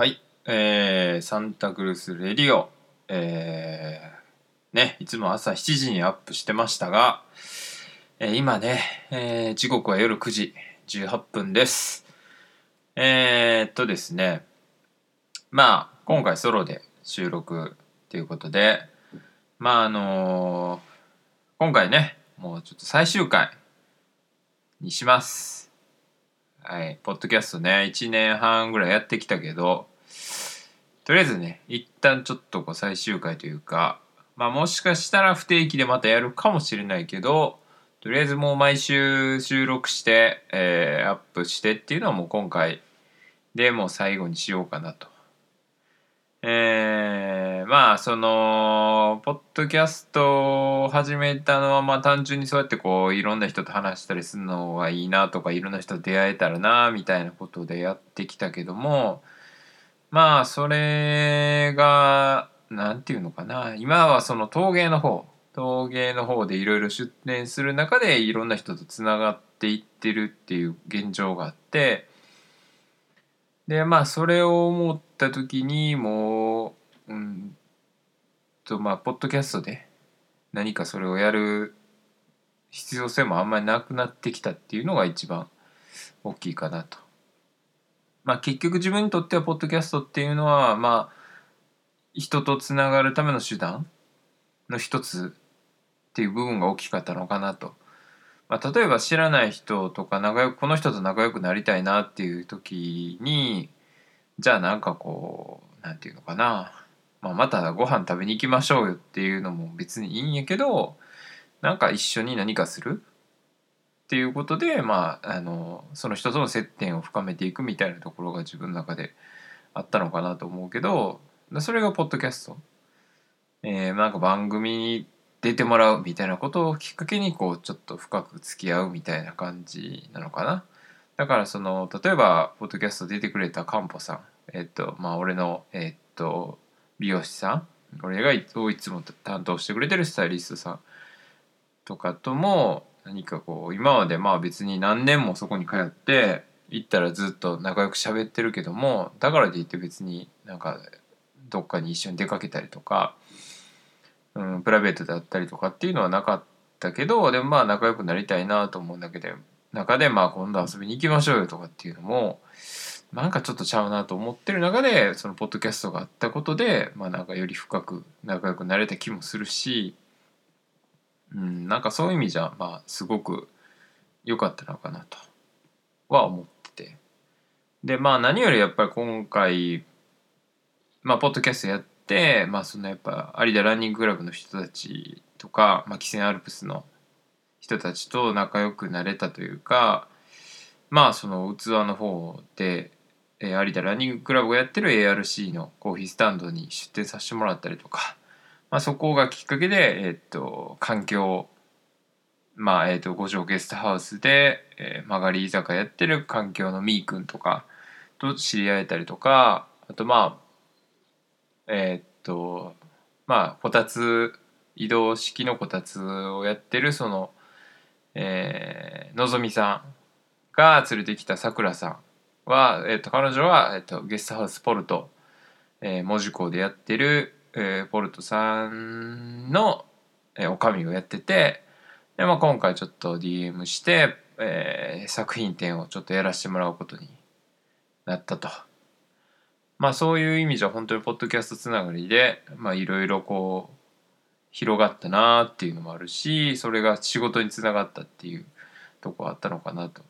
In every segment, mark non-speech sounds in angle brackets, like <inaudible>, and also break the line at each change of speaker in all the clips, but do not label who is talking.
はい、えー、サンタクルスレディオ、えー、ね、いつも朝7時にアップしてましたが、えー今ね、えー時刻は夜9時18分です。えー、っとですね、まあ、今回ソロで収録ということで、まあ、あのー今回ね、もうちょっと最終回にします。はい、ポッドキャストね、1年半ぐらいやってきたけど、とりあえずね、一旦ちょっとこう最終回というか、まあもしかしたら不定期でまたやるかもしれないけど、とりあえずもう毎週収録して、えーアップしてっていうのはもう今回でもう最後にしようかなと。えーまあそのポッドキャストを始めたのはまあ単純にそうやってこういろんな人と話したりするのがいいなとかいろんな人と出会えたらなみたいなことでやってきたけどもまあそれがなんていうのかな。今はその陶芸の方陶芸の方でいろいろ出展する中でいろんな人とつながっていってるっていう現状があってでまあそれを思った時にもううんとまあポッドキャストで何かそれをやる必要性もあんまりなくなってきたっていうのが一番大きいかなと。まあ結局自分にとってはポッドキャストっていうのはまあ人とつながるための手段の一つっていう部分が大きかったのかなと。まあ、例えば知らない人とか仲良くこの人と仲良くなりたいなっていう時にじゃあなんかこうなんていうのかな、まあ、またご飯食べに行きましょうよっていうのも別にいいんやけどなんか一緒に何かするっていうことで、まあ、あのその人との接点を深めていくみたいなところが自分の中であったのかなと思うけどそれがポッドキャスト。えーなんか番組に出てもらうみたいなことをきっかけにこうちょっと深く付き合うみたいな感じなのかな。だからその例えばポッドキャスト出てくれたカンポさんえっとまあ俺のえっと美容師さん俺がいつも担当してくれてるスタイリストさんとかとも何かこう今までまあ別に何年もそこに通って行ったらずっと仲良く喋ってるけどもだからといって別になんかどっかに一緒に出かけたりとか、うん、プライベートであったりとかっていうのはなかったけどでもまあ仲良くなりたいなと思うんだけど中でまあ今度遊びに行きましょうよとかっていうのもなんかちょっとちゃうなと思ってる中でそのポッドキャストがあったことでまあなんかより深く仲良くなれた気もするし、うん、なんかそういう意味じゃまあすごく良かったのかなとは思ってて。でまあ何よりやっぱり今回まあポッドキャストやってまあそのやっぱ有田ランニングクラブの人たちとか、まあ、汽船アルプスの人たちと仲良くなれたというかまあその器の方で、えー有田ランニングクラブがやってる ARC のコーヒースタンドに出店させてもらったりとか、まあ、そこがきっかけで、えーっと環境まあえーっと五条ゲストハウスで、えー曲がり居酒屋やってる環境のみーくんとかと知り合えたりとかあとまあえーっとまあこたつ移動式のこたつをやってるそのえーのぞみさんが連れてきたさくらさんは、えー、と彼女は、えー、とゲストハウスポルト、えー、門司港でやってる、えーポルトさんの、えー、おかみをやっててで、まあ、今回ちょっと DM して、えー作品展をちょっとやらせてもらうことになったと。まあそういう意味じゃ本当にポッドキャストつながりでいろいろこう広がったなっていうのもあるしそれが仕事につながったっていうとこあったのかなと。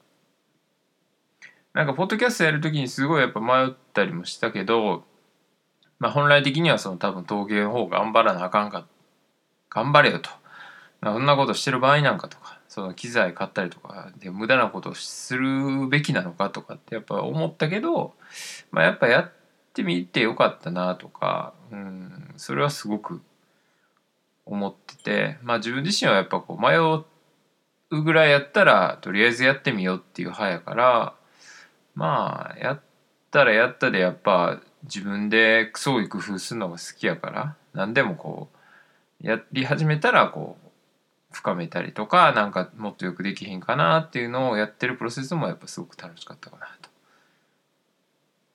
なんかポッドキャストやるときにすごいやっぱ迷ったりもしたけど、まあ、本来的にはその多分陶芸の方頑張らなあかんか頑張れよと。まあそんなことしてる場合なんかとかその機材買ったりとかで無駄なことをするべきなのかとかってやっぱ思ったけど、まあ、やっぱやってみてよかったなとか、うん、それはすごく思っててまあ自分自身はやっぱこう迷うぐらいやったらとりあえずやってみようっていう派やからまあやったらやったでやっぱ自分で創意工夫するのが好きやから何でもこうやり始めたらこう深めたりとかなんかもっとよくできへんかなっていうのをやってるプロセスもやっぱすごく楽しかったかなと。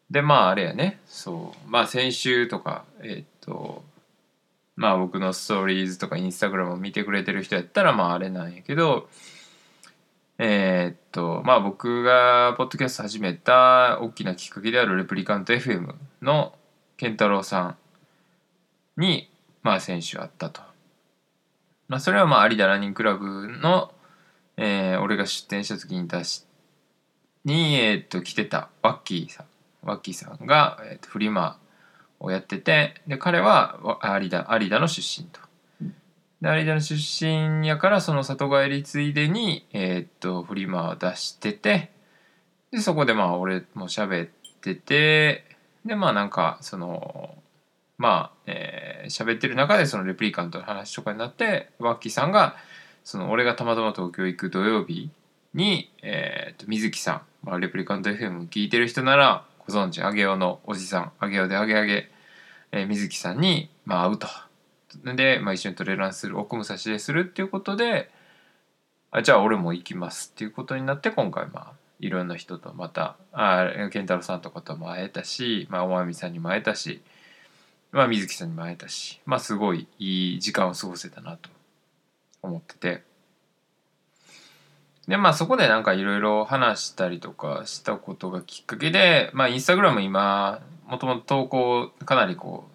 でまああれやねそうまあ先週とかえっとまあ僕のストーリーズとかインスタグラムを見てくれてる人やったらまああれなんやけどえー、っとまあ僕がポッドキャスト始めた大きなきっかけであるレプリカント FM の健太郎さんにまあ先週あったと。まあそれはまあ有田ランニングクラブの、えー、俺が出店した時に出しに、えー、っと来てたワッキーさんワッキーさんが、えー、っとフリマをやっててで彼は有田有田の出身と。で有田の出身やからその里帰りついでに、えー、っとフリマを出しててでそこでまあ俺も喋っててでまあなんかそのまあえー、喋ってる中でそのレプリカントの話とかになってワッキーさんがその俺がたまたま東京行く土曜日に、えー、と水木さん、まあ、レプリカント FM 聞いてる人ならご存知あげおのおじさんあげおであげあげ、えー、水木さんに、まあ、会うと。で、まあ、一緒にトレランする奥武蔵でするっていうことであじゃあ俺も行きますっていうことになって今回まあいろんな人とまたあ健太郎さんとかとも会えたし、まあ、おまみさんにも会えたし、まあ、水木さんにも会えたし、まあ、すごいいい時間を過ごせたなと思ってて。でまあそこでなんかいろいろ話したりとかしたことがきっかけでまあインスタグラム今もともと投稿かなりこう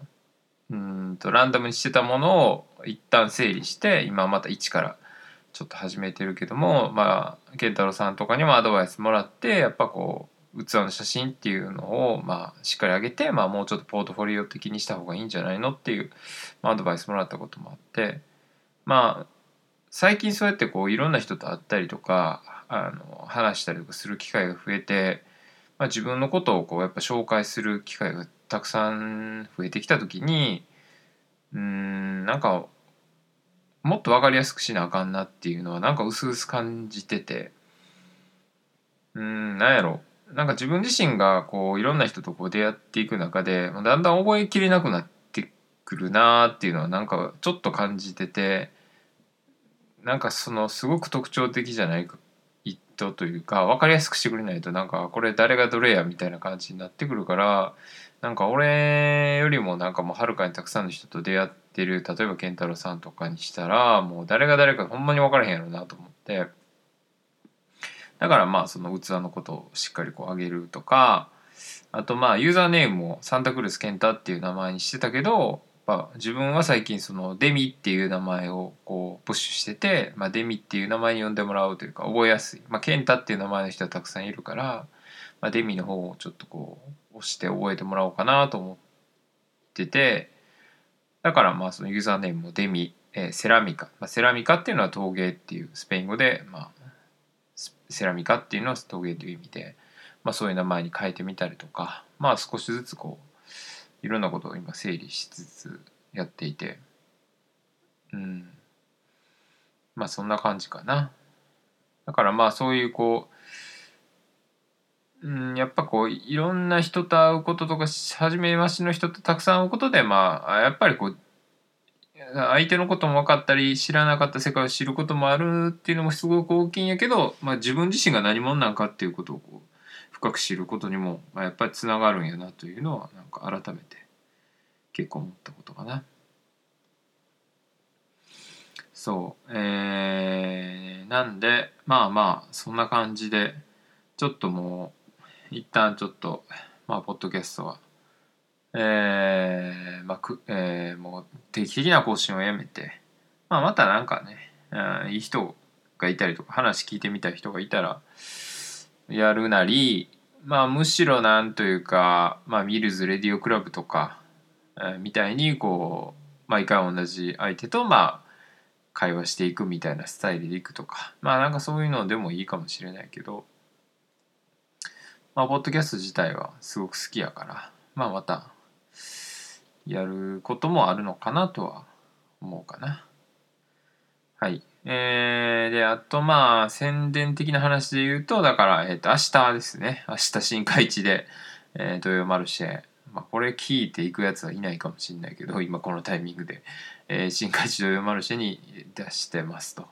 うんとランダムにしてたものを一旦整理して今また一からちょっと始めてるけどもまあ健太郎さんとかにもアドバイスもらってやっぱこう器の写真っていうのをまあしっかり上げて、まあ、もうちょっとポートフォリオ的にした方がいいんじゃないのっていう、まあ、アドバイスもらったこともあってまあ最近そうやってこういろんな人と会ったりとかあの話したりとかする機会が増えて、まあ、自分のことをこうやっぱ紹介する機会がたくさん増えてきた時にうんなんかもっと分かりやすくしなあかんなっていうのはなんか薄々感じててうんなんやろ。なんか自分自身がこういろんな人とこう出会っていく中でだんだん覚えきれなくなってくるなっていうのはなんかちょっと感じててなんかそのすごく特徴的じゃないか人というか分かりやすくしてくれないとなんかこれ誰がどれやみたいな感じになってくるからなんか俺よりもなんかもうはるかにたくさんの人と出会ってる例えば健太郎さんとかにしたらもう誰が誰かほんまに分からへんやろなと思って。だからまあその器のことをしっかりこう上げるとかあとまあユーザーネームをサンタクルス健太っていう名前にしてたけどぱ自分は最近そのデミっていう名前をこうプッシュしてて、まあ、デミっていう名前に呼んでもらうというか覚えやすい、まあ、ケンタっていう名前の人はたくさんいるから、まあ、デミの方をちょっとこう押して覚えてもらおうかなと思っててだからまあそのユーザーネームもデミ、えー、セラミカ、まあ、セラミカっていうのは陶芸っていうスペイン語で、まあ、セラミカっていうのは陶芸という意味で、まあ、そういう名前に変えてみたりとかまあ少しずつこういろんなことを今整理しつつやっていて。うん。まあそんな感じかな。だからまあそういうこう、うん、やっぱこういろんな人と会うこととか初めましの人とたくさん会うことでまあやっぱりこう相手のことも分かったり知らなかった世界を知ることもあるっていうのもすごく大きいんやけど、まあ、自分自身が何者なんかっていうことをこう深く知ることにも、まあ、やっぱりつながるんやなというのはなんか改めて結構思ったことかな。そうえー、なんでまあまあそんな感じでちょっともう一旦ちょっとまあポッドキャストはえー、まあく、えー、もう定期的な更新をやめて、まあ、またなんかね、うん、いい人がいたりとか話聞いてみたい人がいたらやるなりまあむしろなんというか、まあ、ミルズレディオクラブとか、えー、みたいにこう毎回同じ相手とまあ会話していくみたいなスタイルでいくとかまあなんかそういうのでもいいかもしれないけどまあポッドキャスト自体はすごく好きやからまあまたやることもあるのかなとは思うかな。はい。えー、で、あとまあ、宣伝的な話で言うと、だから、えっ、ー、と、明日ですね。明日新海地で、えー、土曜マルシェ。まあ、これ聞いていくやつはいないかもしれないけど、今このタイミングで、えー、新海地土曜マルシェに出してますと。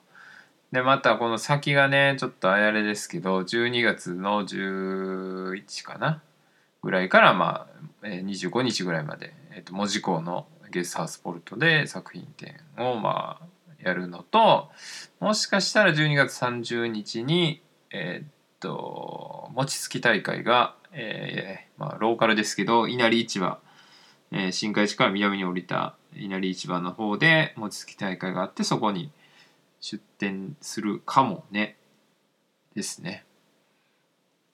で、またこの先がね、ちょっとあやれですけど、12月の11かな？ぐらいからまあ、えー、25日ぐらいまで、えーと、門司港のゲストハウスポルトで作品展をまあやるのともしかしたら12月30日にえっ、と餅つき大会が、えーまあ、ローカルですけど稲荷市場、えー、新海地から南に降りた稲荷市場の方で餅つき大会があってそこに出店するかもねですね。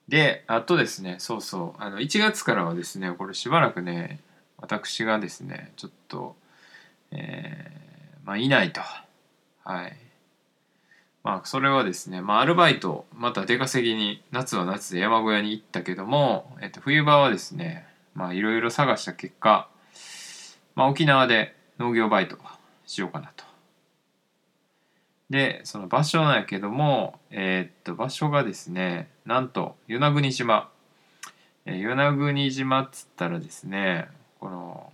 で、あとですね、そうそう、あの1月からはですね、これしばらくね、私がですね、ちょっと、えー、まあ、いないと。はい。まあ、それはですね、まあ、アルバイト、また出稼ぎに、夏は夏で山小屋に行ったけども、えっと、冬場はですね、まあ、いろいろ探した結果、まあ、沖縄で農業バイトしようかなと。でその場所なんやけどもえー、っと場所がですねなんと与那国島、えー、与那国島っつったらですねこの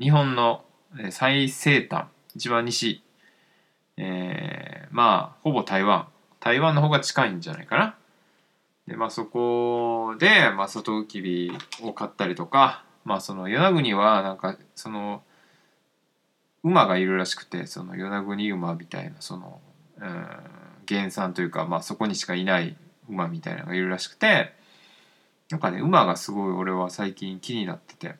日本の最西端一番西えー、まあほぼ台湾。台湾の方が近いんじゃないかな。でまあそこで、まあ、サトウキビを買ったりとかまあその与那国はなんかその馬がいるらしくてその与那国馬みたいなその、うん、原産というか、まあ、そこにしかいない馬みたいなのがいるらしくてなんかね馬がすごい俺は最近気になってて。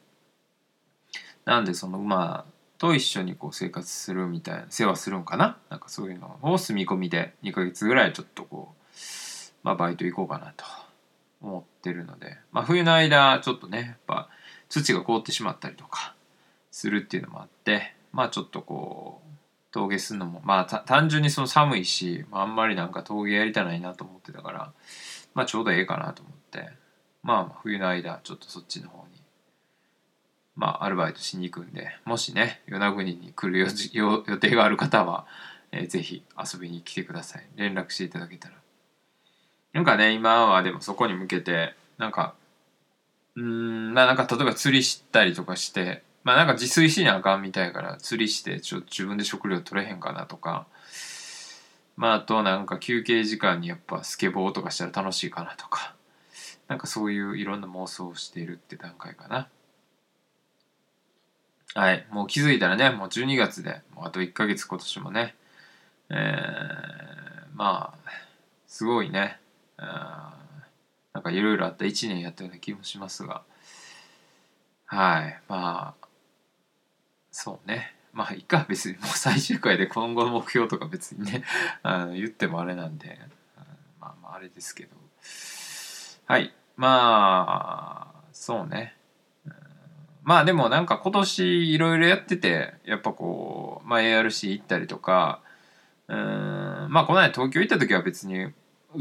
なんでその馬と一緒にこう生活するみたいな世話するんかな？なんかそういうのを住み込みで2ヶ月ぐらいちょっとこう、まあ、バイト行こうかなと思ってるので、まあ、冬の間ちょっとねやっぱ土が凍ってしまったりとかするっていうのもあってまあちょっとこう峠するのもまあ単純にその寒いし、まあ、あんまりなんか峠やりたないなと思ってたからまあちょうどええかなと思って。まあ冬の間ちょっとそっちの方にまあアルバイトしに行くんでもしね与那国に来る <laughs> 予定がある方は、えー、ぜひ遊びに来てください。連絡していただけたら。なんかね今はでもそこに向けてなんかうーんまあなんか例えば釣りしたりとかしてまあなんか自炊しなあかんみたいから釣りしてちょっと自分で食料取れへんかなとか。まああとなんか休憩時間にやっぱスケボーとかしたら楽しいかなとか。なんかそういういろんな妄想をしているって段階かな。はい。もう気づいたらねもう12月でもうあと1ヶ月今年もね。えー、まあすごいね。なんかいろいろあった1年やったような気もしますが。はい。まあそうね。まあいか別に。もう最終回で今後の目標とか別にねあの言ってもあれなんで、まあまああれですけど。はい。まあそうね。まあでもなんか今年いろいろやっててやっぱこう、まあ、ARC 行ったりとかうんまあこの間東京行った時は別に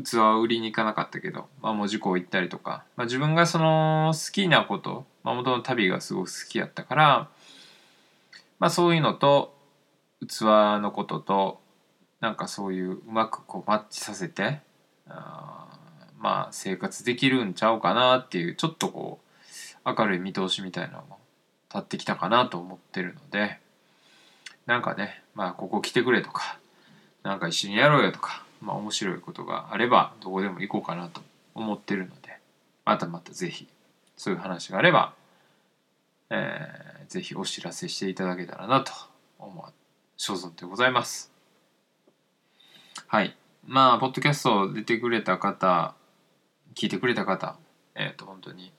器を売りに行かなかったけど、まあ、文字工行ったりとか、まあ、自分がその好きなことまあ、元の旅がすごく好きやったからまあそういうのと器のこととなんかそういううまくこうマッチさせてあまあ生活できるんちゃうかなっていうちょっとこう明るい見通しみたいなのも立ってきたかなと思ってるのでなんかねまあここ来てくれとかなんか一緒にやろうよとかまあ面白いことがあればどこでも行こうかなと思ってるのでまたまた是非そういう話があればえー、ぜひお知らせしていただけたらなと思う所存でございます。はい。まあ、ポッドキャスト出てくれた方、聞いてくれた方、えっ、ー、と、本当に、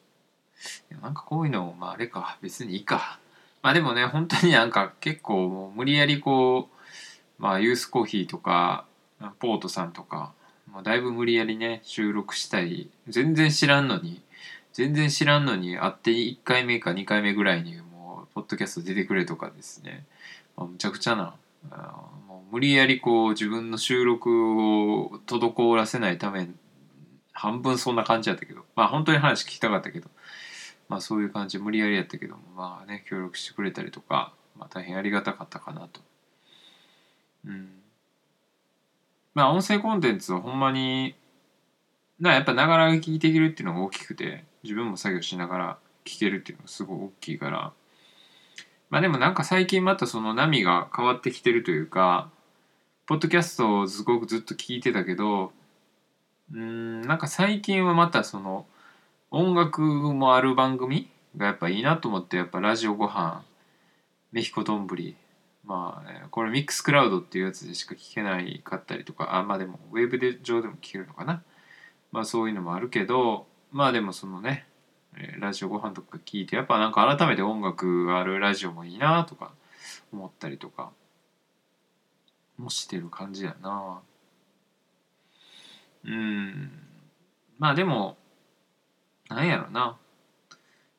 なんかこういうの、まあ、あれか、別にいいか。まあでもね、本当に <laughs> なんか結構もう無理やりこう、まあ、ユースコーヒーとか、ポートさんとか、もうだいぶ無理やりね、収録したり、全然知らんのに、全然知らんのに会って1回目か2回目ぐらいにもうポッドキャスト出てくれとかですね、まあ、むちゃくちゃなもう無理やりこう自分の収録を滞らせないため半分そんな感じやったけど。まあ本当に話聞きたかったけど。まあそういう感じ無理やりやったけどもまあね協力してくれたりとか、まあ、大変ありがたかったかなと。うんまあ音声コンテンツはほんまになやっぱながら聞きできるっていうのが大きくて自分も作業しながら聞けるっていうのがすごい大きいからまあでもなんか最近またその波が変わってきてるというかポッドキャストをすごくずっと聞いてたけどうんなんか最近はまたその音楽もある番組がやっぱいいなと思ってやっぱラジオご飯メヒコ丼まあ、ね、これミックスクラウドっていうやつでしか聞けないかったりとかあまあでもウェブで上でも聞けるのかな。まあそういうのもあるけどまあでもそのねラジオご飯とか聞いてやっぱなんか改めて音楽あるラジオもいいなとか思ったりとかもしてる感じやな。うん。まあでもなんやろな。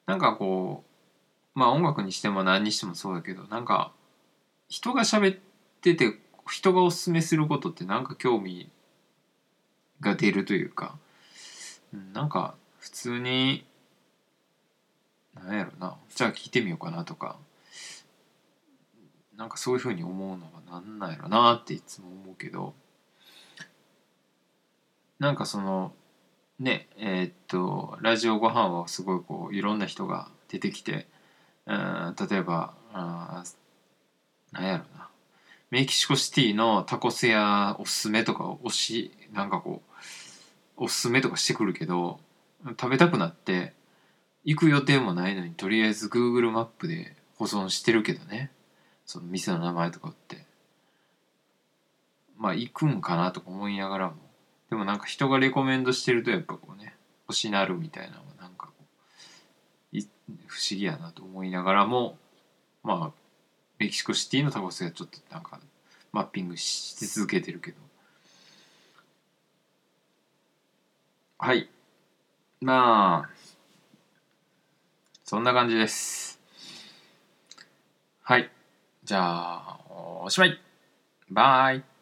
なんかこうまあ音楽にしても何にしてもそうだけどなんか人が喋ってて人がおすすめすることってなんか興味が出るというか、うん、なんか普通になんやろな。じゃあ聞いてみようかなとかなんかそういうふうに思うのはなんなんやろなっていつも思うけどなんかそのねえー、っとラジオご飯はすごいこういろんな人が出てきて、うん、例えばあなんやろな。メキシコシティのタコス屋おすすめとか推しなんかこうおすすめとかしてくるけど食べたくなって行く予定もないのにとりあえず Google マップで保存してるけどね。その店の名前とかって。まあ行くんかなとか思いながらも。でもなんか人がレコメンドしてるとやっぱこうね欲しなるみたいなのがなんかこう不思議やなと思いながらもまあメキシコシティのタコスがちょっとなんかマッピングし続けてるけど。はい。まあそんな感じです。はい。じゃあおしまい。バイ。